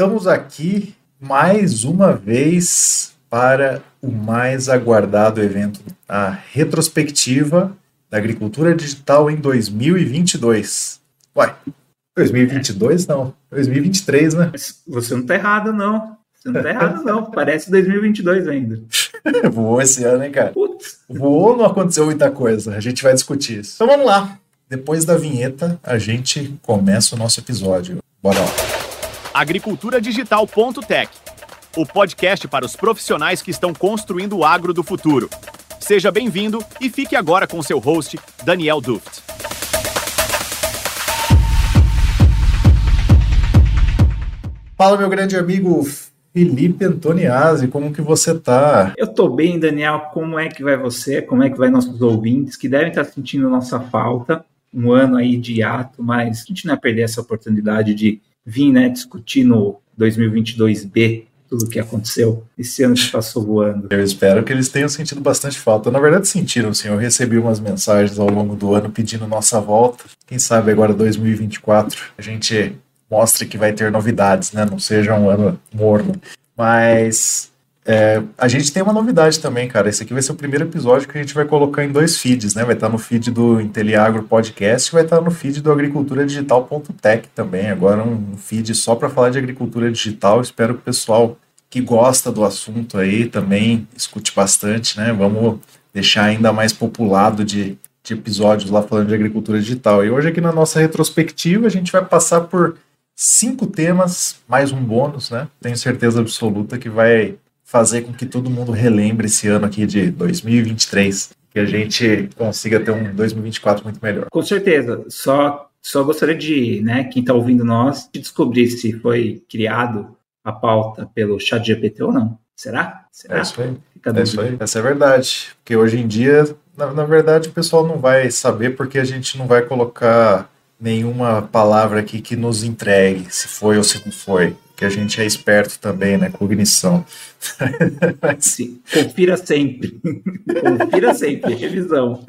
Estamos aqui mais uma vez para o mais aguardado evento, a retrospectiva da agricultura digital em 2022. Uai, 2022 não, 2023, né? Você não tá errado, não. Você não tá errado, não. Parece 2022 ainda. Voou esse ano, hein, cara? Putz. Voou, não aconteceu muita coisa. A gente vai discutir isso. Então vamos lá. Depois da vinheta, a gente começa o nosso episódio. Bora lá. Agriculturadigital.tech o podcast para os profissionais que estão construindo o agro do futuro. Seja bem-vindo e fique agora com seu host, Daniel Duft. Fala, meu grande amigo Felipe Antoniazzi, como que você tá? Eu tô bem, Daniel. Como é que vai você? Como é que vai nossos ouvintes que devem estar sentindo nossa falta? Um ano aí de ato, mas a gente não vai perder essa oportunidade de vir, né, discutir no 2022B tudo que aconteceu esse ano que passou voando. Eu espero que eles tenham sentido bastante falta. Na verdade, sentiram, sim. Eu recebi umas mensagens ao longo do ano pedindo nossa volta. Quem sabe agora 2024 a gente mostre que vai ter novidades, né? Não seja um ano morno. Mas é, a gente tem uma novidade também, cara. Esse aqui vai ser o primeiro episódio que a gente vai colocar em dois feeds, né? Vai estar no feed do Inteliagro Podcast e vai estar no feed do agriculturadigital.tech também. Agora um feed só para falar de agricultura digital. Espero que o pessoal que gosta do assunto aí também escute bastante, né? Vamos deixar ainda mais populado de, de episódios lá falando de agricultura digital. E hoje aqui na nossa retrospectiva a gente vai passar por cinco temas, mais um bônus, né? Tenho certeza absoluta que vai fazer com que todo mundo relembre esse ano aqui de 2023, que a gente consiga ter um 2024 muito melhor. Com certeza. Só, só gostaria de, né, quem está ouvindo nós, de descobrir se foi criado a pauta pelo chat GPT ou não. Será? Será? É isso aí. é isso aí. Essa é a verdade. Porque hoje em dia, na, na verdade, o pessoal não vai saber porque a gente não vai colocar nenhuma palavra aqui que nos entregue se foi ou se não foi que a gente é esperto também, né? Cognição. Sim, confira sempre. confira sempre, revisão.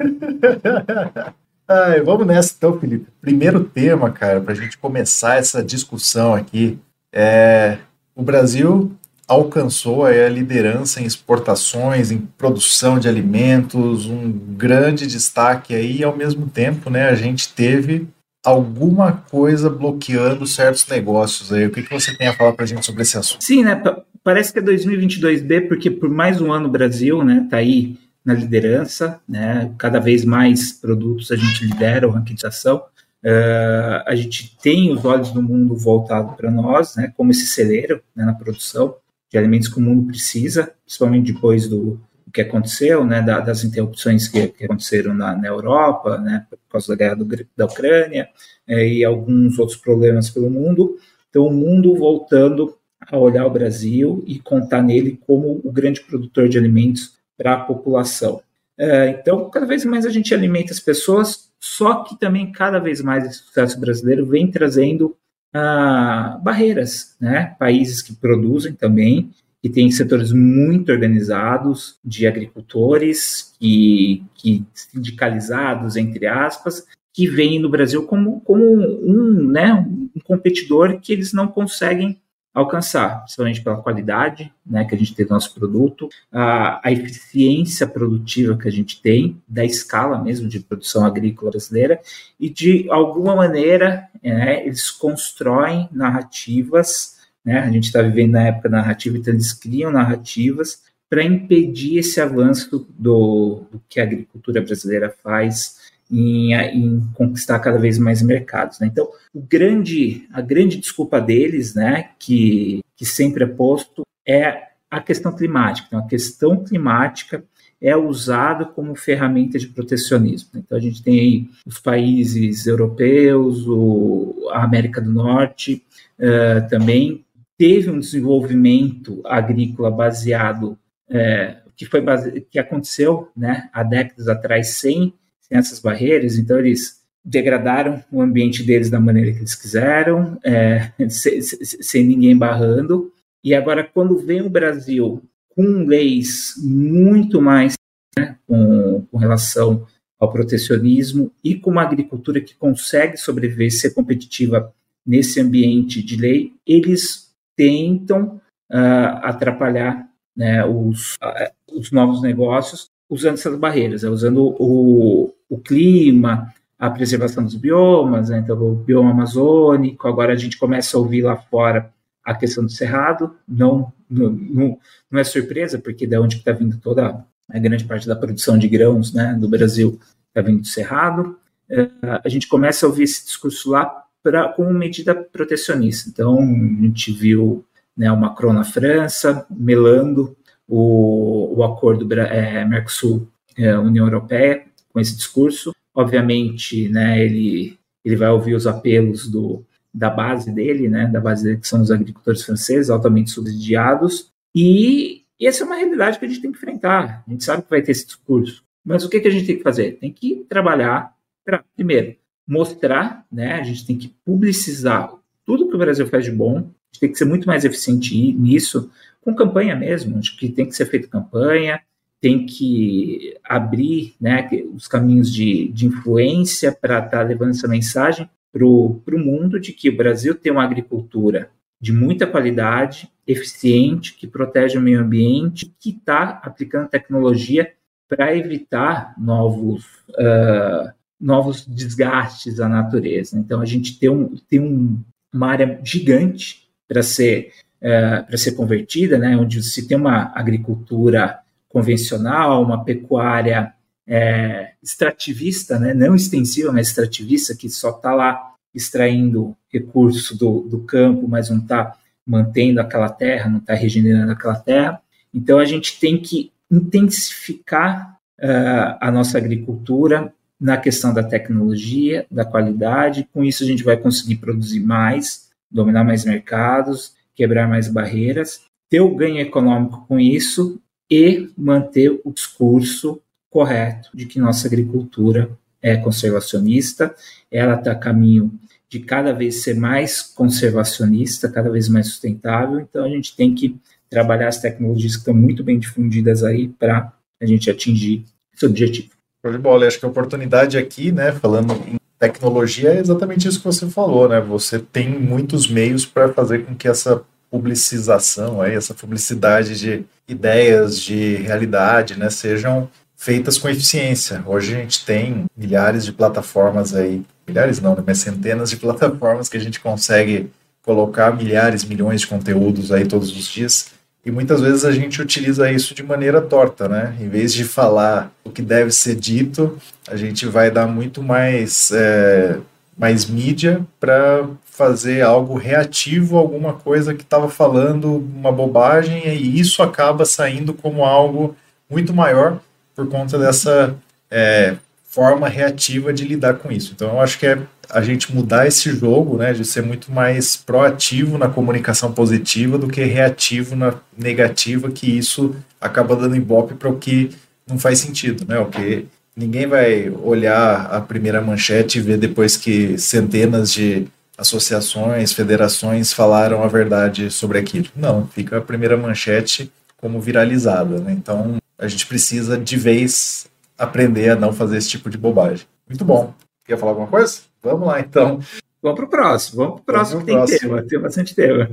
Ai, vamos nessa então, Felipe. Primeiro tema, cara, para a gente começar essa discussão aqui, é o Brasil alcançou a liderança em exportações, em produção de alimentos, um grande destaque aí, e ao mesmo tempo, né, a gente teve alguma coisa bloqueando certos negócios aí. O que, que você tem a falar para a gente sobre esse assunto? Sim, né? Parece que é 2022B, porque por mais um ano o Brasil né, tá aí na liderança, né? Cada vez mais produtos a gente lidera a ranquização. Uh, a gente tem os olhos do mundo voltado para nós, né? Como esse celeiro né, na produção de alimentos que o mundo precisa, principalmente depois do, que aconteceu, né, das interrupções que, que aconteceram na, na, Europa, né, por causa da guerra do, da Ucrânia é, e alguns outros problemas pelo mundo. Então, o mundo voltando a olhar o Brasil e contar nele como o grande produtor de alimentos para a população. É, então, cada vez mais a gente alimenta as pessoas, só que também cada vez mais esse sucesso brasileiro vem trazendo ah, barreiras, né? Países que produzem também que tem setores muito organizados de agricultores e que sindicalizados entre aspas que vêm no Brasil como, como um, né, um competidor que eles não conseguem alcançar, principalmente pela qualidade né, que a gente tem do nosso produto, a, a, eficiência produtiva que a gente tem, da escala mesmo de produção agrícola brasileira, e de alguma maneira é, eles constroem narrativas né? A gente está vivendo na época narrativa, então eles criam narrativas para impedir esse avanço do, do, que a agricultura brasileira faz em, em conquistar cada vez mais mercados. Né? Então, grande, a grande desculpa deles, né, que, que sempre é posto, é a questão climática. Então, a questão climática é usada como ferramenta de protecionismo. Então, a gente tem aí os países europeus, o, a América do Norte uh, também teve um desenvolvimento agrícola baseado é, que foi base, que aconteceu né, há décadas atrás sem, sem essas barreiras, então eles degradaram o ambiente deles da maneira que eles quiseram, é, sem, sem ninguém barrando, e agora quando vem o Brasil com leis muito mais né, com, com relação ao protecionismo e com uma agricultura que consegue sobreviver, ser competitiva nesse ambiente de lei, eles tentam uh, atrapalhar né, os, uh, os novos negócios usando essas barreiras, né, usando o, o clima, a preservação dos biomas, né, então o bioma amazônico, agora a gente começa a ouvir lá fora a questão do cerrado, não, não, não é surpresa, porque da onde está vindo toda a grande parte da produção de grãos né, do Brasil está vindo do cerrado, uh, a gente começa a ouvir esse discurso lá pra, como medida protecionista. Então, a gente viu né, o Macron na França, melando o, o acordo é, Mercosul-União é, Europeia com esse discurso. Obviamente, né, ele, ele vai ouvir os apelos do, da base dele, né, da base dele, que são os agricultores franceses, altamente subsidiados, e, e essa é uma realidade que a gente tem que enfrentar. A gente sabe que vai ter esse discurso. Mas o que, que a gente tem que fazer? Tem que trabalhar para, primeiro, mostrar, né, a gente tem que publicizar tudo que o Brasil faz de bom, a gente tem que ser muito mais eficiente nisso, com campanha mesmo, acho que tem que ser feita campanha, tem que abrir né, os caminhos de, de influência para estar tá levando essa mensagem para o mundo de que o Brasil tem uma agricultura de muita qualidade, eficiente, que protege o meio ambiente, que está aplicando tecnologia para evitar novos, uh, novos desgastes à natureza. Então, a gente tem, um, tem um, uma área gigante para ser, uh, para ser convertida, né, onde se tem uma agricultura convencional, uma pecuária é, extrativista, né, não extensiva, mas extrativista, que só está lá extraindo recursos do, do campo, mas não está mantendo aquela terra, não está regenerando aquela terra. Então, a gente tem que intensificar uh, a nossa agricultura na questão da tecnologia, da qualidade. Com isso, a gente vai conseguir produzir mais, dominar mais mercados, quebrar mais barreiras, ter o ganho econômico com isso e manter o discurso correto de que nossa agricultura é conservacionista, ela está a caminho de cada vez ser mais conservacionista, cada vez mais sustentável, então a gente tem que trabalhar as tecnologias que estão muito bem difundidas aí para a gente atingir esse objetivo. Show de bola, acho que a oportunidade aqui, né, falando em tecnologia, é exatamente isso que você falou, né? Você tem muitos meios para fazer com que essa publicização, aí, essa publicidade de ideias, de realidade, né, sejam feitas com eficiência. Hoje a gente tem milhares de plataformas aí, milhares não, né, mas centenas de plataformas que a gente consegue colocar milhares, milhões de conteúdos aí todos os dias e muitas vezes a gente utiliza isso de maneira torta, né? Em vez de falar o que deve ser dito, a gente vai dar muito mais, é, mais mídia para fazer algo reativo alguma coisa que estava falando uma bobagem, e isso acaba saindo como algo muito maior por conta dessa é, forma reativa de lidar com isso. Então eu acho que é a gente mudar esse jogo, né, de ser muito mais proativo na comunicação positiva do que reativo na negativa, que isso acaba dando ibope para o que não faz sentido, né? O que ninguém vai olhar a primeira manchete e ver depois que centenas de associações, federações falaram a verdade sobre aquilo. Não, fica a primeira manchete como viralizada, né? Então a gente precisa de vez aprender a não fazer esse tipo de bobagem. Muito bom. Quer falar alguma coisa? Vamos lá, então. Vamos para o próximo. Vamos para o próximo que tem próximo. tema. Tem bastante tema.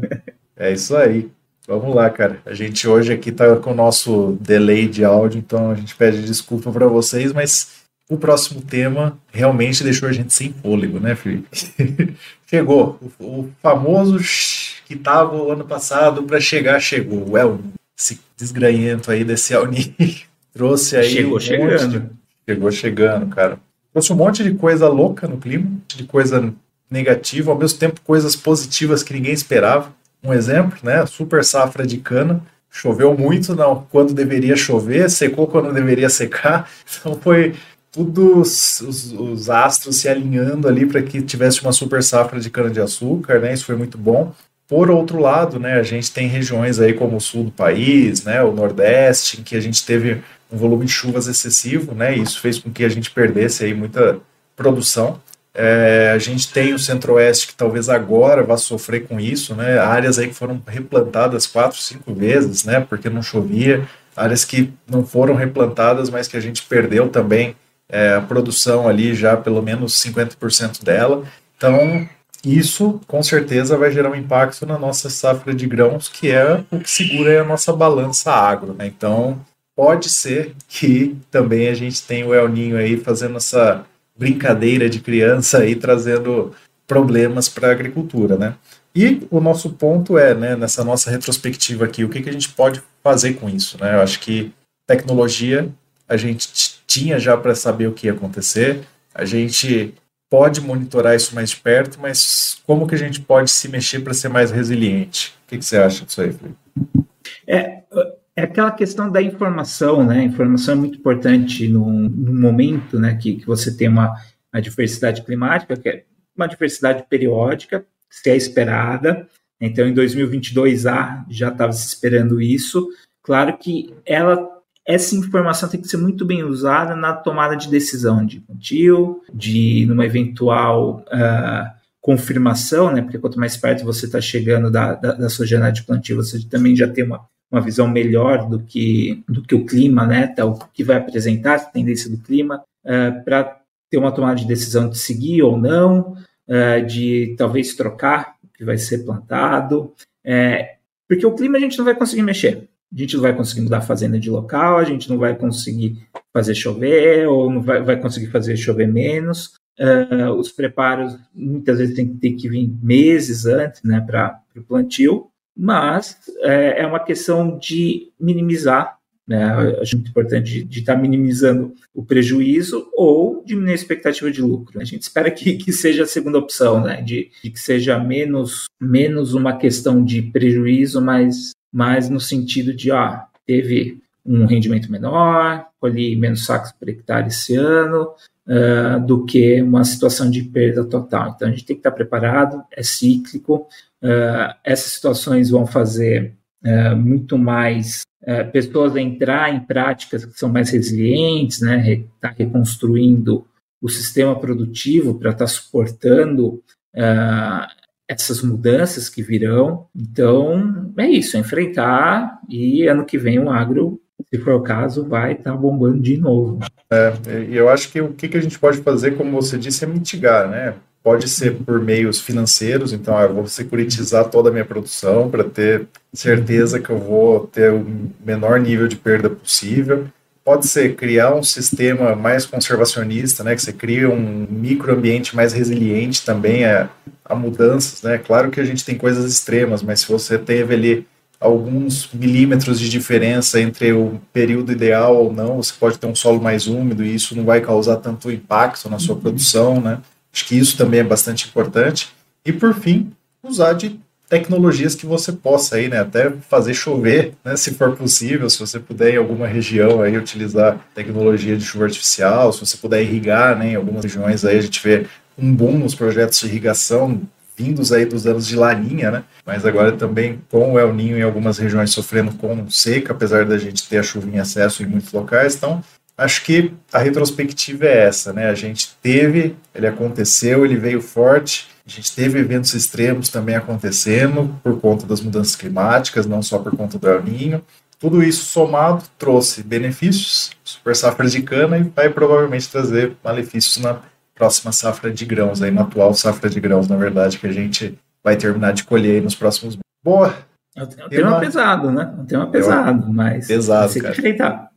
É isso aí. Vamos lá, cara. A gente hoje aqui está com o nosso delay de áudio, então a gente pede desculpa para vocês, mas o próximo tema realmente deixou a gente sem fôlego, né, Felipe? chegou. O, o, famoso que estava o ano passado para chegar, chegou. O El, esse desgranhento aí desse Elni trouxe aí. Chegou um chegando. De... Chegou chegando, cara trouxe um monte de coisa louca no clima, de coisa negativa, ao mesmo tempo coisas positivas que ninguém esperava. Um exemplo, né? Super safra de cana. Choveu muito não, quando deveria chover, secou quando deveria secar. Então foi tudo os, os, os astros se alinhando ali para que tivesse uma super safra de cana-de-açúcar, né? Isso foi muito bom. Por outro lado, né, a gente tem regiões aí como o sul do país, né, o nordeste, em que a gente teve um volume de chuvas excessivo, né? Isso fez com que a gente perdesse aí muita produção. É, a gente tem o Centro-Oeste que talvez agora vá sofrer com isso, né? Áreas aí que foram replantadas quatro, cinco vezes, né? Porque não chovia. Áreas que não foram replantadas, mas que a gente perdeu também é, a produção ali já pelo menos 50% dela. Então isso com certeza vai gerar um impacto na nossa safra de grãos, que é o que segura a nossa balança agro. Né? Então, pode ser que também a gente tenha o El Ninho aí fazendo essa brincadeira de criança aí, trazendo problemas para a agricultura, né? E o nosso ponto é, né, nessa nossa retrospectiva aqui, o que, que a gente pode fazer com isso, né? Eu acho que tecnologia a gente tinha já para saber o que ia acontecer, a gente pode monitorar isso mais de perto, mas como que a gente pode se mexer para ser mais resiliente? O que, que, você acha disso aí, Felipe? É, é aquela questão da informação, né? Informação é muito importante no momento né, que, que você tem uma, uma diversidade climática, que é uma diversidade periódica, se é esperada. Então, em 2022 a já estava se esperando isso. Claro que ela essa informação tem que ser muito bem usada na tomada de decisão de plantio, de numa eventual uh, confirmação, né? Porque quanto mais perto você está chegando da, da, da, sua janela de plantio, você também já tem uma, uma visão melhor do que, do que o clima, né? Tá, o que vai apresentar, a tendência do clima, uh, para ter uma tomada de decisão de seguir ou não, uh, de talvez trocar o que vai ser plantado. É, porque o clima a gente não vai conseguir mexer a gente não vai conseguir mudar a fazenda de local, a gente não vai conseguir fazer chover, ou não vai, vai conseguir fazer chover menos. Uh, os preparos muitas vezes tem que ter que vir meses antes né, para o plantio, mas é, é, uma questão de minimizar, né, acho muito importante de estar tá minimizando o prejuízo ou diminuir a expectativa de lucro. A gente espera que, que seja a segunda opção, né, de, de que seja menos, menos uma questão de prejuízo, mas mas no sentido de, ó, teve um rendimento menor, colhi menos sacos por hectare esse ano, uh, do que uma situação de perda total. Então a gente tem que estar preparado, é cíclico, uh, essas situações vão fazer uh, muito mais pessoas entrar em práticas que são mais resilientes, né, estar tá reconstruindo o sistema produtivo para estar tá suportando essas mudanças que virão. Então, é isso, enfrentar e ano que vem o agro, se for o caso, vai estar tá bombando de novo. É, eu acho que o que, que a gente pode fazer, como você disse, é mitigar, né? Pode ser por meios financeiros, então ah, eu vou securitizar toda a minha produção para ter certeza que eu vou ter o menor nível de perda possível pode ser criar um sistema mais conservacionista, né, que você cria um microambiente mais resiliente também a, a mudanças, né? Claro que a gente tem coisas extremas, mas se você teve ali alguns milímetros de diferença entre o período ideal ou não, você pode ter um solo mais úmido e isso não vai causar tanto impacto na sua uhum. produção, né? Acho que isso também é bastante importante. E por fim, usar de tecnologias que você possa aí, né, até fazer chover, né, se for possível, se você puder em alguma região aí utilizar tecnologia de chuva artificial, se você puder irrigar, né, em algumas regiões aí a gente vê um boom nos projetos de irrigação vindos aí dos anos de laninha, né, mas agora também com o El Ninho em algumas regiões sofrendo com seca, apesar da gente ter a chuva em excesso em muitos locais, então acho que a retrospectiva é essa, né, a gente teve, ele aconteceu, ele veio forte, a gente teve eventos extremos também acontecendo por conta das mudanças climáticas, não só por conta do El Ninho. Tudo isso somado trouxe benefícios, super safra de cana, e vai provavelmente trazer malefícios na próxima safra de grãos, aí na atual safra de grãos, na verdade, que a gente vai terminar de colher nos próximos meses. Boa! É um tema, tema pesado, né? É um tema pesado, mas pesado, tem que enfrentar.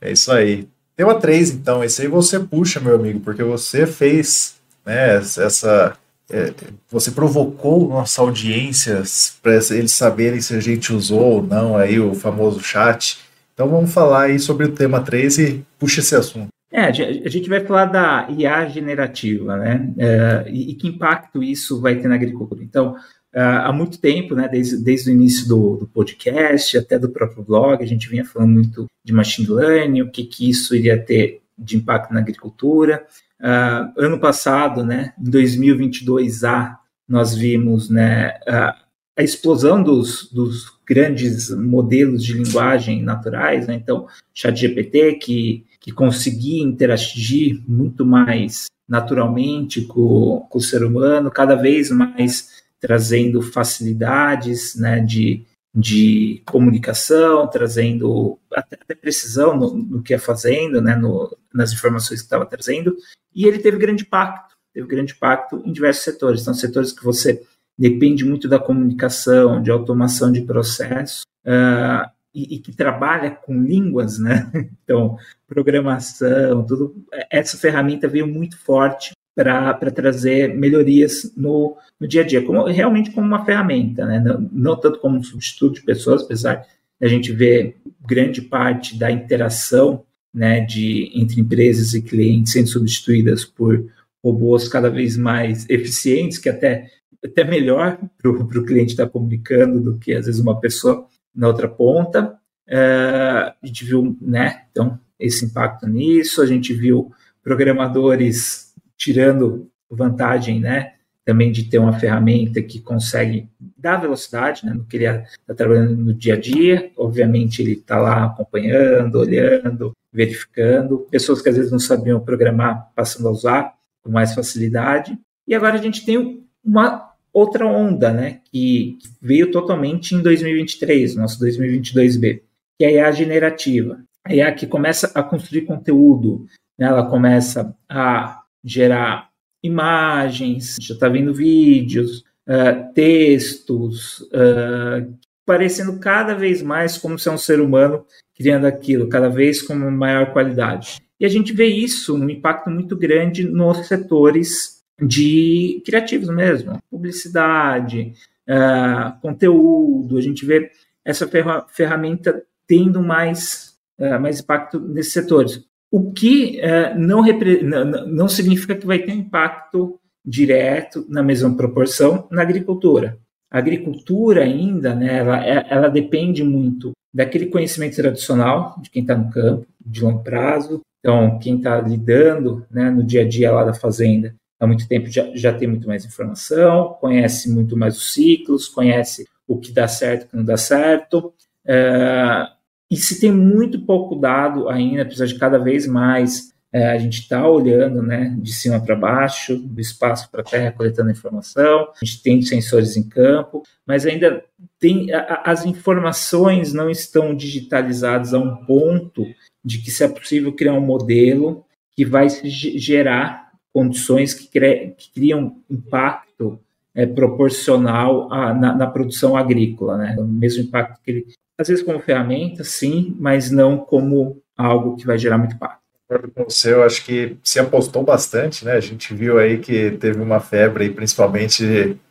É isso aí. Tema 3, então. Esse aí você puxa, meu amigo, porque você fez né, essa é, você provocou nossa audiência para eles saberem se a gente usou ou não aí o famoso chat. Então vamos falar aí sobre o tema 3 e puxa esse assunto. É, a gente vai falar da IA generativa, né? É, e, que impacto isso vai ter na agricultura. Então, é, há muito tempo, né, desde, desde o início do, do, podcast, até do próprio blog, a gente vinha falando muito de machine learning, o que, que isso iria ter de impacto na agricultura. Uh, ano passado, né, em 2022A, nós vimos né, a, a explosão dos, dos, grandes modelos de linguagem naturais, né, então, ChatGPT, que, que interagir muito mais naturalmente com, com o ser humano, cada vez mais trazendo facilidades né, de, de comunicação, trazendo até precisão no, no que é fazendo, né, no, nas informações que estava trazendo, e ele teve grande impacto, teve grande impacto em diversos setores. São setores que você depende muito da comunicação, de automação de processos, uh, e, e, que trabalha com línguas, né? Então, programação, tudo. Essa ferramenta veio muito forte para trazer melhorias no, no dia a dia, como, realmente como uma ferramenta, né? Não, não tanto como um substituto de pessoas, apesar a gente ver grande parte da interação né, de, entre empresas e clientes sendo substituídas por robôs cada vez mais eficientes, que até, até melhor para o cliente estar tá comunicando do que às vezes uma pessoa na outra ponta. Uh, a gente viu, né, então, esse impacto nisso, a gente viu programadores tirando vantagem, né, também de ter uma ferramenta que consegue dar velocidade, né? não queria estar tá trabalhando no dia a dia, obviamente ele está lá acompanhando, olhando, verificando, pessoas que às vezes não sabiam programar passando a usar com mais facilidade, e agora a gente tem uma outra onda, né, que veio totalmente em 2023, nosso 2022B, que é a generativa, a IA que começa a construir conteúdo, né, ela começa a gerar imagens, já está vendo vídeos, uh, textos, uh, parecendo cada vez mais como se é um ser humano criando aquilo, cada vez com maior qualidade. E a gente vê isso, um impacto muito grande nos setores de criativos mesmo, publicidade, uh, conteúdo, a gente vê essa ferramenta tendo mais, mais impacto nesses setores. O que uh, não, não, não significa que vai ter impacto direto na mesma proporção na agricultura. A agricultura ainda, né, ela, é, ela depende muito daquele conhecimento tradicional de quem está no campo, de longo prazo. Então, quem está lidando né, no dia a dia lá da fazenda há muito tempo já, já tem muito mais informação, conhece muito mais os ciclos, conhece o que dá certo o que não dá certo. Uh, e se tem muito pouco dado ainda, precisa de cada vez mais é, a gente está olhando né, de cima para baixo, do espaço para a terra, coletando informação, a gente tem sensores em campo, mas ainda tem a, as informações não estão digitalizadas a um ponto de que se é possível criar um modelo que vai gerar condições que, que criam impacto é, proporcional na, na, produção agrícola, né? O mesmo impacto que ele às vezes como ferramenta, sim, mas não como algo que vai gerar muito impacto. Com você, eu acho que se apostou bastante, né? A gente viu aí que teve uma febre, aí, principalmente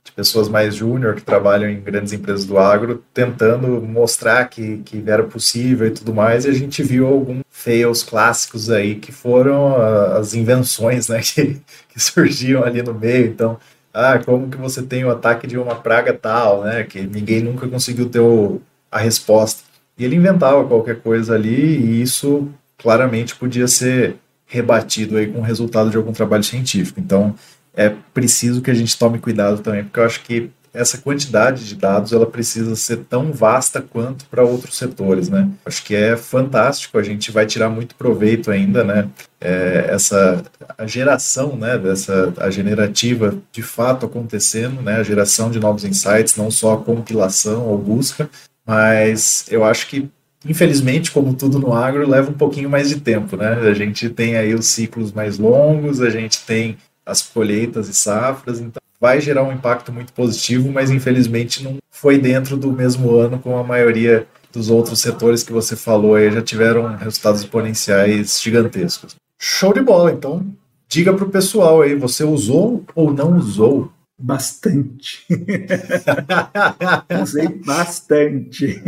de pessoas mais júnior que trabalham em grandes empresas do agro, tentando mostrar que, que era possível e tudo mais, e a gente viu alguns fails clássicos aí que foram as invenções, né? Que, que surgiam ali no meio. Então, ah, como que você tem o ataque de uma praga tal, né? Que ninguém nunca conseguiu ter o, a resposta. E ele inventava qualquer coisa ali e isso claramente podia ser rebatido aí com o resultado de algum trabalho científico. Então, é preciso que a gente tome cuidado também, porque eu acho que essa quantidade de dados ela precisa ser tão vasta quanto para outros setores, né? Acho que é fantástico, a gente vai tirar muito proveito ainda, né? É, essa a geração, né? Dessa a generativa de fato acontecendo, né? A geração de novos insights, não só a compilação ou busca, mas eu acho que, infelizmente, como tudo no agro, leva um pouquinho mais de tempo, né? A gente tem aí os ciclos mais longos, a gente tem as colheitas e safras, então vai gerar um impacto muito positivo, mas infelizmente não foi dentro do mesmo ano como a maioria dos outros setores que você falou aí já tiveram resultados exponenciais gigantescos. Show de bola, então diga para o pessoal aí, você usou ou não usou Bastante. Usei bastante.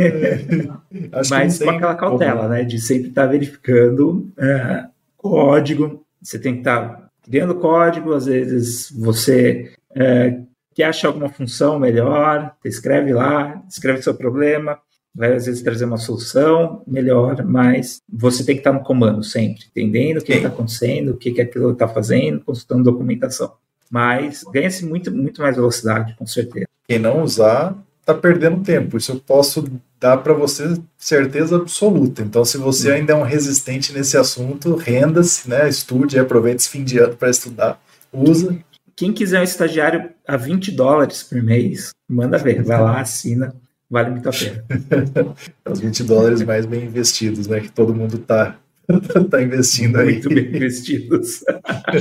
Mas com aquela cautela, né? De sempre estar tá verificando é, código. Você tem que estar tá criando código, às vezes você é, quer achar alguma função melhor, escreve lá, escreve seu problema, vai às vezes trazer uma solução melhor, mas você tem que estar tá no comando sempre, entendendo o que está acontecendo, o que, que aquilo está fazendo, consultando documentação mas ganha-se muito, muito mais velocidade, com certeza. Quem não usar, está perdendo tempo. Isso eu posso dar para você certeza absoluta. Então, se você uhum. ainda é um resistente nesse assunto, renda-se, né? estude, aproveite esse fim de ano para estudar, usa. Quem quiser um estagiário a 20 dólares por mês, manda ver, vai lá, assina, vale muito a pena. Os 20 dólares mais bem investidos, né? Que todo mundo está tá investindo aí. Muito bem investidos.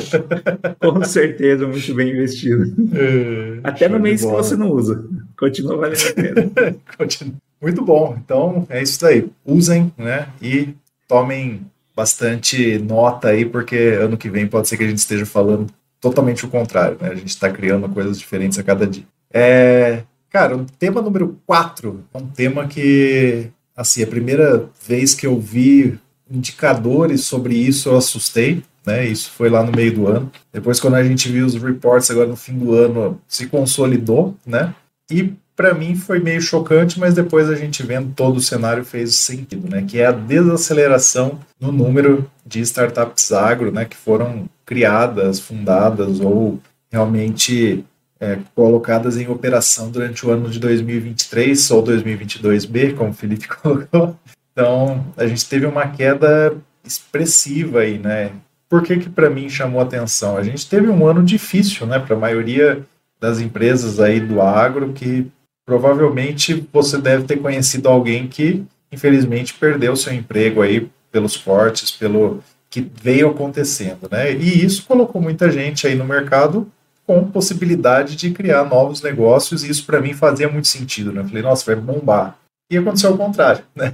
Com certeza, muito bem investido. É, Até no mês que você não usa. Continua valendo a pena. muito bom. Então, é isso daí. Usem, né? E tomem bastante nota aí, porque ano que vem pode ser que a gente esteja falando totalmente o contrário, né? A gente está criando coisas diferentes a cada dia. É, cara, o tema número 4 é um tema que, assim, a primeira vez que eu vi indicadores sobre isso, eu assustei, né? Isso foi lá no meio do ano. Depois, quando a gente viu os reports agora no fim do ano, se consolidou, né? E para mim foi meio chocante, mas depois a gente vendo todo o cenário fez sentido, né? Que é a desaceleração no número de startups agro, né? Que foram criadas, fundadas ou realmente é, colocadas em operação durante o ano de 2023 ou 2022B, como o Felipe colocou. Então, a gente teve uma queda expressiva aí, né? Por que que para mim chamou atenção? A gente teve um ano difícil, né, para a maioria das empresas aí do agro que provavelmente você deve ter conhecido alguém que infelizmente perdeu seu emprego aí pelos cortes, pelo que veio acontecendo, né? E isso colocou muita gente aí no mercado com possibilidade de criar novos negócios, e isso para mim fazia muito sentido, né? Eu falei, nossa, vai bombar. E aconteceu ao contrário, né?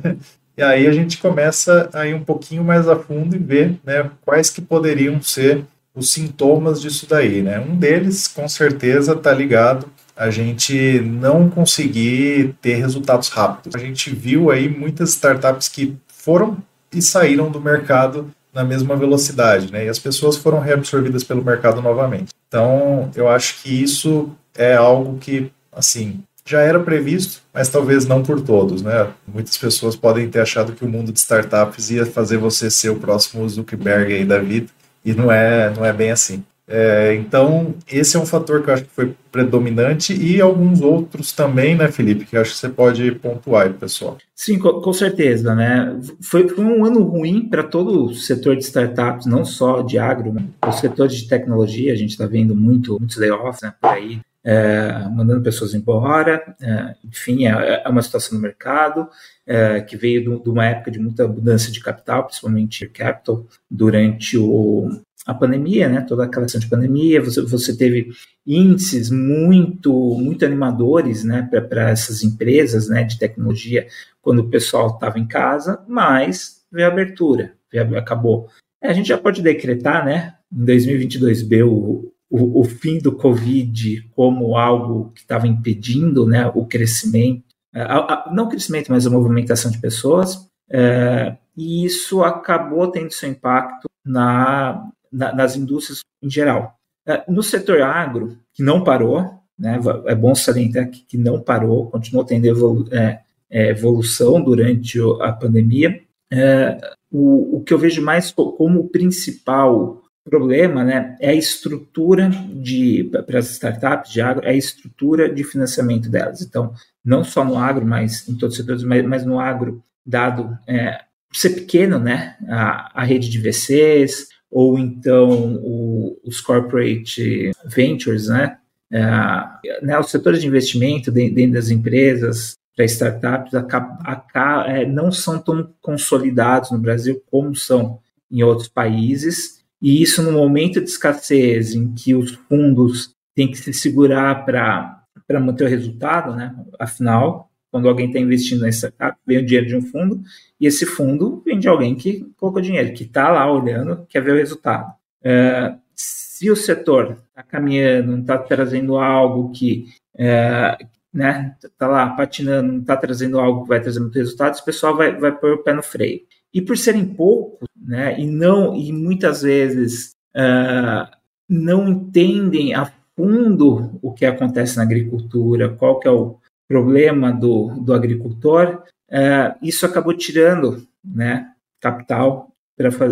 E aí a gente começa a ir um pouquinho mais a fundo e ver né, quais que poderiam ser os sintomas disso daí, né? Um deles, com certeza, está ligado a gente não conseguir ter resultados rápidos. A gente viu aí muitas startups que foram e saíram do mercado na mesma velocidade, né? E as pessoas foram reabsorvidas pelo mercado novamente. Então, eu acho que isso é algo que, assim, já era previsto, mas talvez não por todos, né? Muitas pessoas podem ter achado que o mundo de startups ia fazer você ser o próximo Zuckerberg aí da vida, e não é, não é bem assim. É, então, esse é um fator que eu acho que foi predominante e alguns outros também, né, Felipe, que acho que você pode pontuar aí, pessoal. Sim, com, com certeza, né? Foi, foi, um ano ruim para todo o setor de startups, não só de agro, né? o setor de tecnologia, a gente está vendo muito, muitos layoffs né, por aí, é, mandando pessoas embora, é, enfim, é, é, uma situação no mercado é, que veio de uma época de muita mudança de capital, principalmente capital, durante o, a pandemia, né, toda aquela questão de pandemia, você, você teve índices muito muito animadores né, para essas empresas né, de tecnologia quando o pessoal estava em casa, mas veio a abertura, veio, acabou. É, a gente já pode decretar, né, em 2022B, o, o, o fim do Covid como algo que estava impedindo né, o crescimento, é, a, a, não o crescimento, mas a movimentação de pessoas, é, e isso acabou tendo seu impacto na, na, nas indústrias em geral. É, no setor agro, que não parou, né, é bom salientar que, que não parou, continuou tendo evolu é, é, evolução durante a pandemia. É, o, o que eu vejo mais como principal problema né, é a estrutura de para as startups de agro, é a estrutura de financiamento delas. Então, não só no agro, mas em todos os setores, mas, mas no agro, dado é, ser pequeno, né, a, a rede de VCs, ou então o, os corporate ventures, né, é, né, os setores de investimento dentro das empresas para startups é, não são tão consolidados no Brasil como são em outros países e isso no momento de escassez, em que os fundos têm que se segurar para manter o resultado, né? Afinal, quando alguém está investindo na startup, vem o dinheiro de um fundo, e esse fundo vem de alguém que colocou dinheiro, que está lá olhando, quer ver o resultado. É, se o setor está caminhando, não está trazendo algo que é, né, tá lá patinando, não está trazendo algo que vai trazer muito resultado, o pessoal vai, vai pôr o pé no freio. E por serem poucos, né, e não e muitas vezes uh, não entendem a fundo o que acontece na agricultura, qual que é o problema do, do agricultor, uh, isso acabou tirando né, capital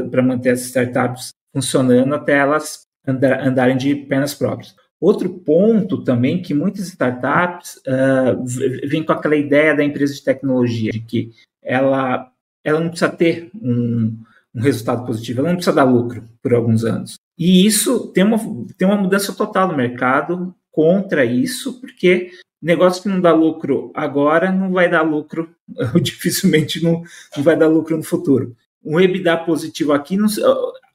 para manter as startups funcionando até elas andar, andarem de pernas próprias. Outro ponto também que muitas startups uh, vêm com aquela ideia da empresa de tecnologia, de que ela ela não precisa ter um, um resultado positivo, ela não precisa dar lucro por alguns anos. E isso tem uma, tem uma mudança total no mercado contra isso, porque negócio que não dá lucro agora não vai dar lucro, dificilmente não, não vai dar lucro no futuro. um EBITDA positivo aqui não,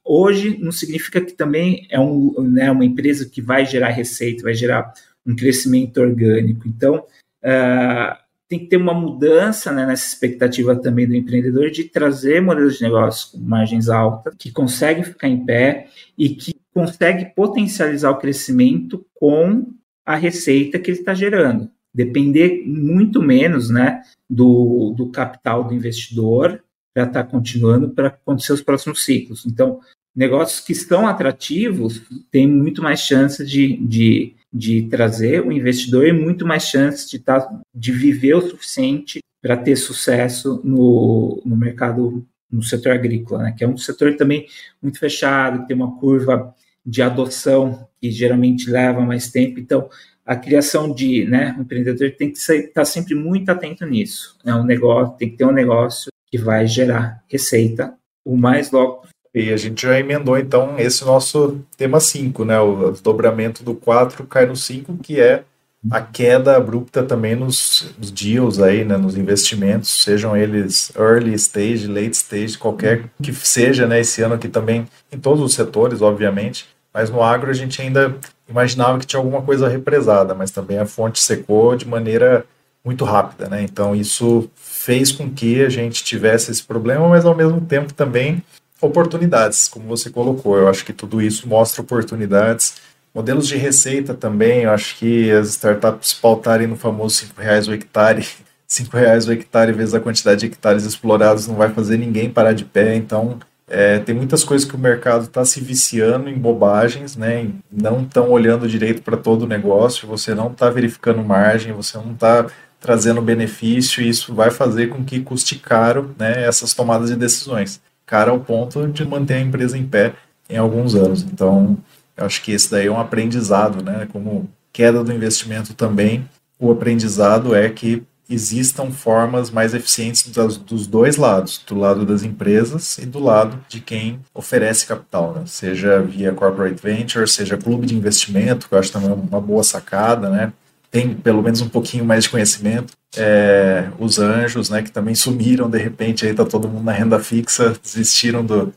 hoje não significa que também é um, né, uma empresa que vai gerar receita, vai gerar um crescimento orgânico. Então, uh, tem que ter uma mudança né, nessa expectativa também do empreendedor de trazer modelos de negócio com margens altas, que conseguem ficar em pé e que consegue potencializar o crescimento com a receita que ele está gerando. Depender muito menos né, do, do capital do investidor para estar tá continuando para acontecer os próximos ciclos. Então, negócios que estão atrativos têm muito mais chance de, de, de trazer o investidor e muito mais chance de, tá, de viver o suficiente para ter sucesso no, no mercado, no setor agrícola, né? que é um setor também muito fechado, que tem uma curva de adoção que geralmente leva mais tempo. Então, a criação de, né, o empreendedor tem que estar tá sempre muito atento nisso. É um negócio, tem que ter um negócio que vai gerar receita o mais logo e a gente já emendou então esse nosso tema 5, né? O dobramento do 4 cai no 5, que é a queda abrupta também nos, nos, deals aí, né, nos investimentos, sejam eles early stage, late stage, qualquer que seja, né, esse ano aqui também, em todos os setores, obviamente, mas no agro a gente ainda imaginava que tinha alguma coisa represada, mas também a fonte secou de maneira muito rápida, né, então isso fez com que a gente tivesse esse problema, mas ao mesmo tempo também oportunidades, como você colocou. Eu acho que tudo isso mostra oportunidades. Modelos de receita também, eu acho que as startups pautarem no famoso R$ reais o hectare, R$ reais o hectare vezes a quantidade de hectares explorados não vai fazer ninguém parar de pé. Então, é, tem muitas coisas que o mercado está se viciando em bobagens, né? não estão olhando direito para todo o negócio, você não está verificando margem, você não está trazendo benefício, e isso vai fazer com que custe caro né, essas tomadas de decisões cara ao ponto de manter a empresa em pé em alguns anos. Então, eu acho que esse daí é um aprendizado, né? Como queda do investimento também, o aprendizado é que existam formas mais eficientes das, dos dois lados, do lado das empresas e do lado de quem oferece capital, né? seja via corporate venture, seja clube de investimento, que eu acho também uma boa sacada, né? Tem pelo menos um pouquinho mais de conhecimento. É, os anjos, né, que também sumiram de repente, aí tá todo mundo na renda fixa, desistiram do,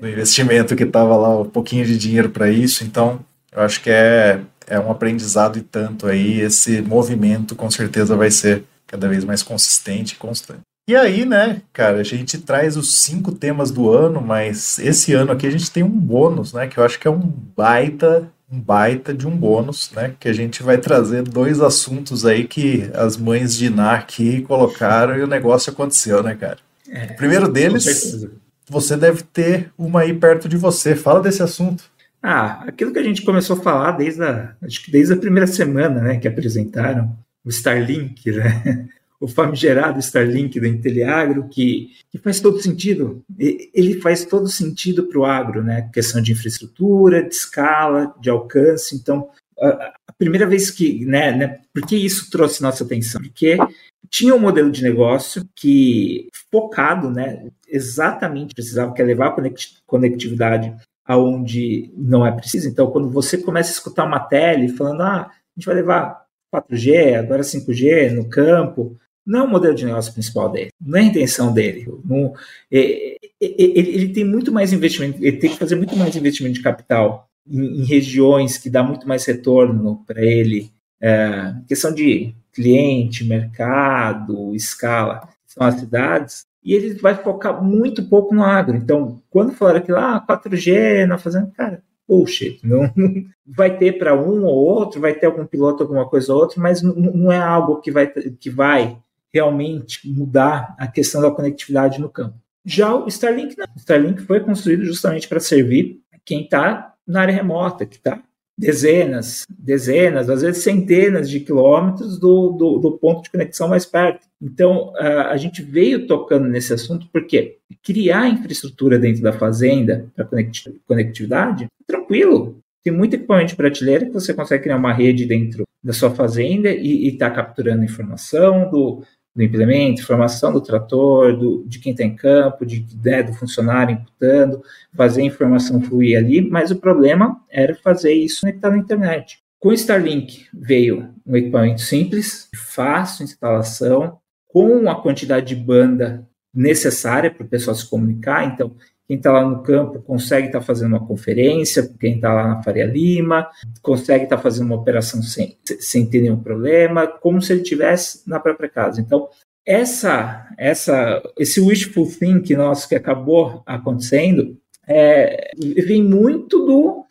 do investimento que estava lá, um pouquinho de dinheiro para isso. Então, eu acho que é, é um aprendizado e tanto aí. Esse movimento com certeza vai ser cada vez mais consistente e constante. E aí, né, cara, a gente traz os cinco temas do ano, mas esse ano aqui a gente tem um bônus, né, que eu acho que é um baita um baita de um bônus, né? Que a gente vai trazer dois assuntos aí que as mães de aqui colocaram e o negócio aconteceu, né, cara? É, o primeiro deles, você deve ter uma aí perto de você. Fala desse assunto. Ah, aquilo que a gente começou a falar desde a, acho que desde a primeira semana, né, que apresentaram o Starlink, né? O famigerado Starlink da Inteliagro, que, que faz todo sentido. Ele faz todo sentido para o agro, né? Questão de infraestrutura, de escala, de alcance. Então, a, primeira vez que, né, né, por que isso trouxe nossa atenção? Porque tinha um modelo de negócio que focado, né, exatamente precisava que é levar a conectividade aonde não é preciso. Então, quando você começa a escutar uma tele falando, ah, a gente vai levar 4G, agora 5G no campo, não é o modelo de negócio principal dele, não é a intenção dele. Não, é, é, ele, ele, tem muito mais investimento, ele tem que fazer muito mais investimento de capital em, em regiões que dá muito mais retorno para ele. É, questão de cliente, mercado, escala, são as cidades, e ele vai focar muito pouco no agro. Então, quando falaram que lá ah, 4G na fazenda, cara, bullshit. Não, vai ter para um ou outro, vai ter algum piloto, alguma coisa ou outra, mas não, não é algo que vai, que vai realmente mudar a questão da conectividade no campo. Já o Starlink não. O Starlink foi construído justamente para servir quem está na área remota, que está dezenas, dezenas, às vezes centenas de quilômetros do, do, do ponto de conexão mais perto. Então, a, a gente veio tocando nesse assunto porque criar infraestrutura dentro da fazenda para conectividade, tranquilo. Tem muito equipamento de prateleira que você consegue criar uma rede dentro da sua fazenda e está capturando informação do, do implemento, informação do trator, do, de quem está em campo, de, né, do funcionário imputando, fazer a informação fluir ali, mas o problema era fazer isso conectado na internet. Com o Starlink veio um equipamento simples, fácil instalação, com a quantidade de banda necessária para o pessoal se comunicar. Então, quem está lá no campo consegue estar tá fazendo uma conferência, quem está lá na Faria Lima, consegue estar tá fazendo uma operação sem, sem ter nenhum problema, como se ele estivesse na própria casa. Então, essa, essa, esse wishful thinking nosso que acabou acontecendo é, vem muito do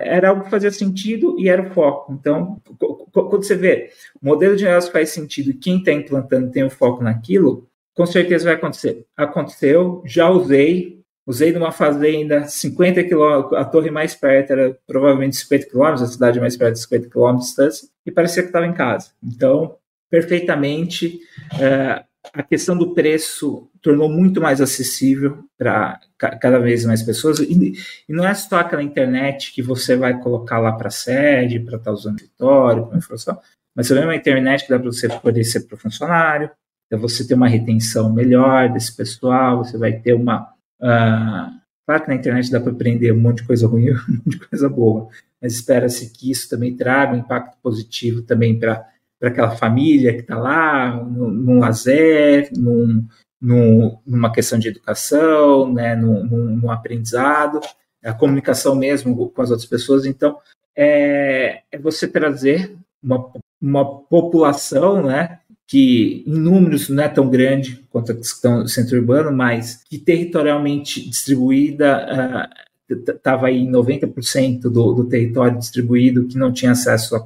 era algo que fazia sentido e era o foco. Então, quando você vê o modelo de negócio faz sentido e quem está implantando tem o foco naquilo, com certeza vai acontecer. Aconteceu, já usei, usei numa fazenda 50 quilômetros, a torre mais perto era provavelmente 50 quilômetros, a cidade mais perto de 50 quilômetros de distância, e parecia que estava em casa. Então, perfeitamente, é, a questão do preço tornou muito mais acessível para cada vez mais pessoas. E, e, não é só aquela internet que você vai colocar lá para sede, para estar tá usando o escritório, para informação, mas também uma internet que dá para você poder ser para funcionário, então você ter uma retenção melhor desse pessoal, você vai ter uma. Uh, claro que na internet dá para aprender um monte de coisa ruim, um monte de coisa boa, mas espera-se que isso também traga um impacto positivo também para aquela família que está lá, num, lazer, num, num, numa questão de educação, né, num, num, aprendizado, a comunicação mesmo com as outras pessoas. Então, é, é você trazer uma, uma população, né, que em números não é tão grande quanto a questão do centro urbano, mas que territorialmente distribuída estava uh, aí em 90% do, do território distribuído que não tinha acesso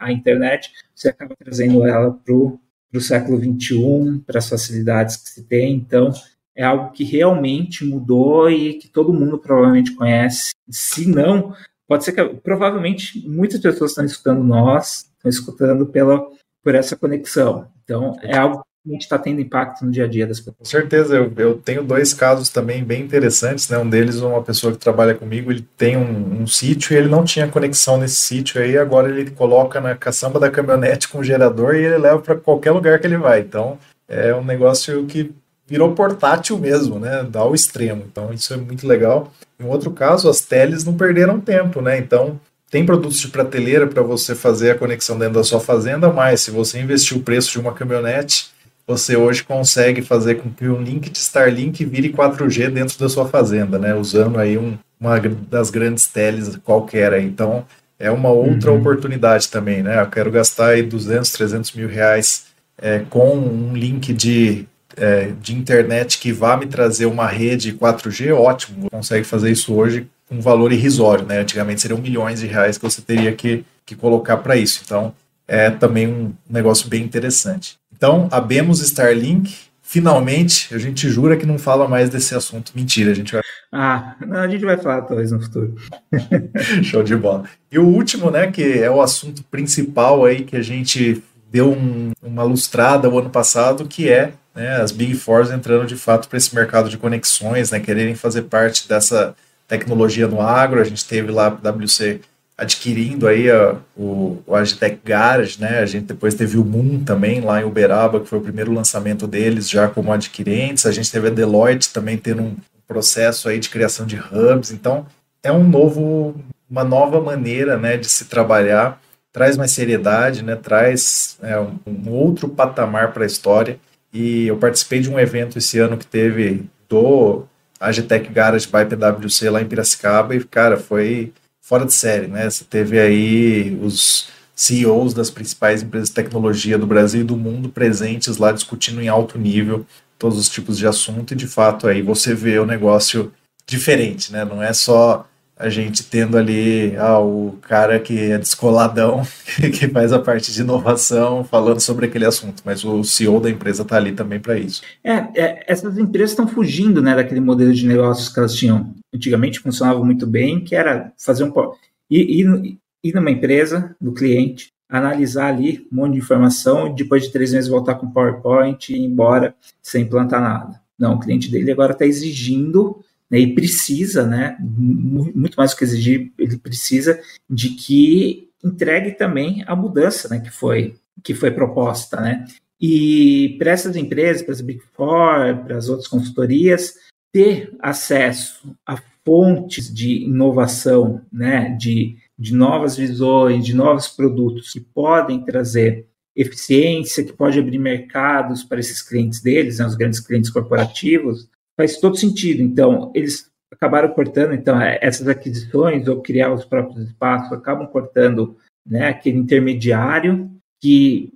à internet, você acaba trazendo ela para o século XXI, para as facilidades que se tem, então é algo que realmente mudou e que todo mundo provavelmente conhece, se não, pode ser que provavelmente muitas pessoas estão escutando nós, estão escutando pela por essa conexão. Então, é algo que a gente está tendo impacto no dia a dia das pessoas. Com certeza, eu, eu tenho dois casos também bem interessantes, né? Um deles, uma pessoa que trabalha comigo, ele tem um, um sítio e ele não tinha conexão nesse sítio aí, agora ele coloca na caçamba da caminhonete com o gerador e ele leva para qualquer lugar que ele vai. Então, é um negócio que virou portátil mesmo, né? Dá ao extremo. Então, isso é muito legal. Em outro caso, as teles não perderam tempo, né? Então, tem produtos de prateleira para você fazer a conexão dentro da sua fazenda, mas se você investir o preço de uma caminhonete, você hoje consegue fazer com que um link de Starlink vire 4G dentro da sua fazenda, né? Usando aí um, uma das grandes teles qualquer. Então, é uma outra uhum. oportunidade também, né? Eu quero gastar aí 200, 300 mil reais é, com um link de, é, de internet que vá me trazer uma rede 4G, ótimo. Consegue fazer isso hoje um valor irrisório, né? Antigamente seriam milhões de reais que você teria que, que colocar para isso. Então, é também um negócio bem interessante. Então, abemos Starlink. Finalmente, a gente jura que não fala mais desse assunto. Mentira, a gente vai. Ah, não, a gente vai falar talvez no futuro. Show de bola. E o último, né, que é o assunto principal aí que a gente deu um, uma lustrada o ano passado, que é né, as Big Fours entrando de fato para esse mercado de conexões, né, quererem fazer parte dessa tecnologia no agro, a gente teve lá a WC adquirindo aí a, o, o Agitec Garage, né? A gente depois teve o Moon também lá em Uberaba, que foi o primeiro lançamento deles já como adquirentes. A gente teve a Deloitte também tendo um processo aí de criação de hubs. Então, é um novo, uma nova maneira, né, de se trabalhar. Traz mais seriedade, né? Traz é, um, um outro patamar para a história. E eu participei de um evento esse ano que teve do Agitec Garage by PwC lá em Piracicaba e, cara, foi fora de série, né? Você teve aí os CEOs das principais empresas de tecnologia do Brasil e do mundo presentes lá discutindo em alto nível todos os tipos de assunto e, de fato, aí você vê o negócio diferente, né? Não é só a gente tendo ali ah, o cara que é descoladão, que faz a parte de inovação, falando sobre aquele assunto, mas o CEO da empresa está ali também para isso. É, é, essas empresas estão fugindo né, daquele modelo de negócios que elas tinham antigamente, funcionava muito bem, que era fazer um. Ir, ir, ir numa empresa, do cliente, analisar ali um monte de informação, e depois de três meses voltar com PowerPoint e ir embora sem implantar nada. Não, o cliente dele agora está exigindo né, e precisa, né, muito mais do que exigir, ele precisa de que entregue também a mudança né, que, foi, que foi proposta. Né? E para essas empresas, para as Big Four, para as outras consultorias, ter acesso a fontes de inovação, né, de, de novas visões, de novos produtos que podem trazer eficiência, que pode abrir mercados para esses clientes deles, né, os grandes clientes corporativos, faz todo sentido. Então, eles acabaram cortando, então, é, essas aquisições ou criar os próprios espaços acabam cortando né, aquele intermediário que,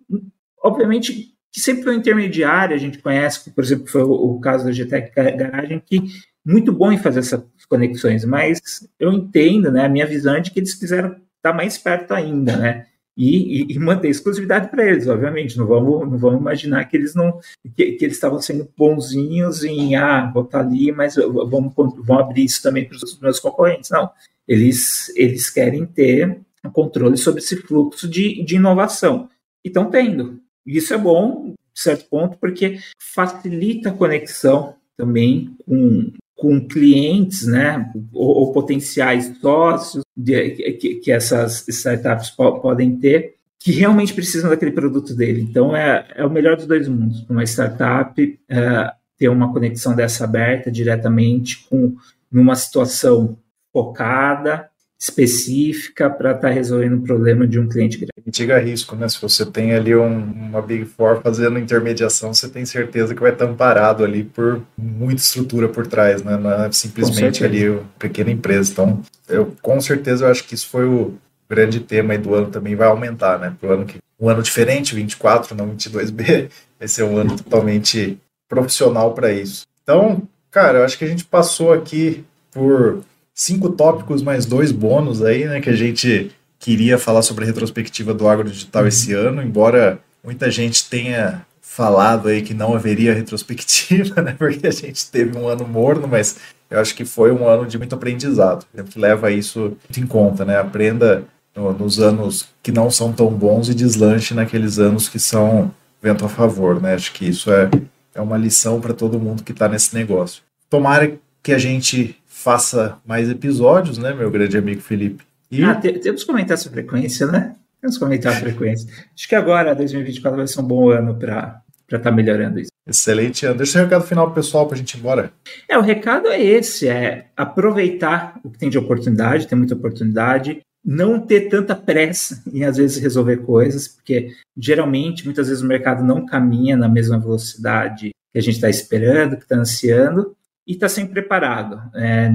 obviamente, que sempre foi um intermediário, a gente conhece, por exemplo, foi o, caso da GTEC Garagem, que muito bom em fazer essas conexões, mas eu entendo, né, a minha visão é de que eles quiseram estar mais perto ainda, né, e, e, e manter exclusividade para eles, obviamente, não vamos, não vamos imaginar que eles não, que, que eles estavam sendo bonzinhos em, ah, vou estar ali, mas vamos, vamos abrir isso também para os meus concorrentes, não, eles, eles querem ter controle sobre esse fluxo de, de inovação, e estão tendo, isso é bom, de certo ponto, porque facilita a conexão também com, com clientes, né, ou, ou potenciais sócios de, que, que, essas startups po podem ter, que realmente precisam daquele produto dele. Então, é, é o melhor dos dois mundos. Uma startup é, ter uma conexão dessa aberta diretamente com numa situação focada específica para estar tá resolvendo o problema de um cliente grande. Mitiga risco, né? Se você tem ali um, uma Big Four fazendo intermediação, você tem certeza que vai estar amparado ali por muita estrutura por trás, né? Não é simplesmente ali uma pequena empresa. Então, eu com certeza eu acho que isso foi o grande tema aí do ano também vai aumentar, né? Para o ano que um ano diferente, 24, não 22B, vai ser um ano totalmente profissional para isso. Então, cara, eu acho que a gente passou aqui por cinco tópicos mais dois bônus aí, né? Que a gente queria falar sobre a retrospectiva do Agro Digital esse uhum. ano, embora muita gente tenha falado aí que não haveria retrospectiva, né? Porque a gente teve um ano morno, mas eu acho que foi um ano de muito aprendizado. A gente leva isso em conta, né? Aprenda no, nos anos que não são tão bons e deslanche naqueles anos que são vento a favor, né? Acho que isso é, é uma lição para todo mundo que está nesse negócio. Tomara que a gente faça mais episódios, né, meu grande amigo Felipe? E... Ah, temos que comentar essa frequência, né? Temos que comentar a frequência. Acho que agora, 2024, vai ser um bom ano para estar tá melhorando isso. Excelente, ano. Deixa o recado final pessoal para a gente ir embora. É, o recado é esse, é aproveitar o que tem de oportunidade, tem muita oportunidade, não ter tanta pressa em às vezes resolver coisas, porque geralmente, muitas vezes o mercado não caminha na mesma velocidade que a gente está esperando, que está ansiando, e está sempre preparado. É,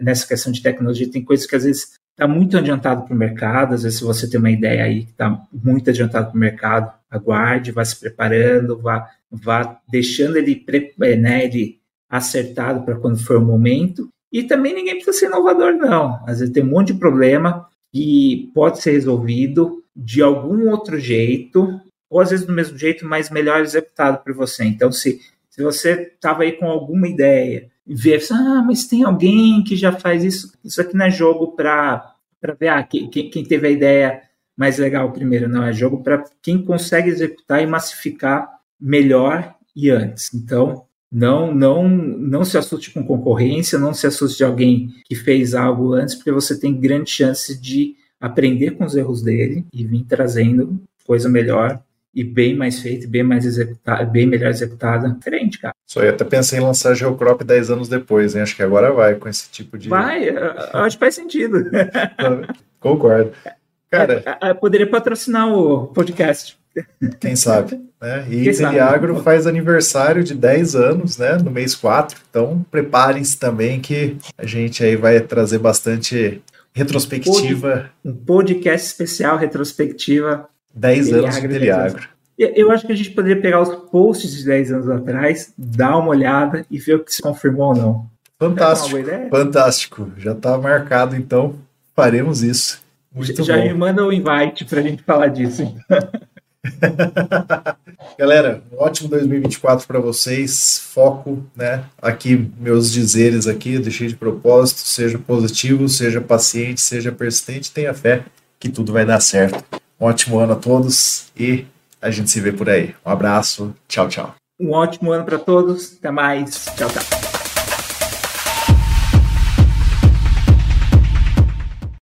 nessa questão de tecnologia, tem coisas que às vezes está muito adiantado para o mercado, às vezes se você tem uma ideia aí que está muito adiantado para o mercado, aguarde, vá se preparando, vá, vá deixando ele, é, né, ele acertado para quando for o momento. E também ninguém precisa ser inovador, não. Às vezes tem um monte de problema que pode ser resolvido de algum outro jeito, ou às vezes do mesmo jeito, mas melhor executado por você. Então, se, se você estava aí com alguma ideia ver, ah, mas tem alguém que já faz isso. Isso aqui não é jogo para ver ah, quem, quem teve a ideia mais legal primeiro, não. É jogo para quem consegue executar e massificar melhor e antes. Então, não, não, não se assuste com concorrência, não se assuste de alguém que fez algo antes, porque você tem grande chance de aprender com os erros dele e vir trazendo coisa melhor e bem mais feita, bem mais executada, bem melhor executada, diferente, cara. Só eu até pensei em lançar Geocrop 10 anos depois, hein? Acho que agora vai com esse tipo de. Vai, acho que faz sentido. Concordo. Cara. É, é, poderia patrocinar o podcast. Quem sabe, né? E Inteliagro faz aniversário de 10 anos, né? No mês 4. Então, preparem-se também que a gente aí vai trazer bastante retrospectiva. Um podcast especial, retrospectiva 10 anos de Teliagro. Eu acho que a gente poderia pegar os posts de 10 anos atrás, dar uma olhada e ver o que se confirmou ou não. Fantástico. fantástico. Já está marcado, então faremos isso. Muito Já bom. me manda o um invite para a gente falar disso. Galera, um ótimo 2024 para vocês. Foco, né? Aqui, meus dizeres aqui, deixei de propósito. Seja positivo, seja paciente, seja persistente, tenha fé que tudo vai dar certo. Um ótimo ano a todos e a gente se vê por aí. Um abraço. Tchau, tchau. Um ótimo ano para todos. Até mais. Tchau, tchau.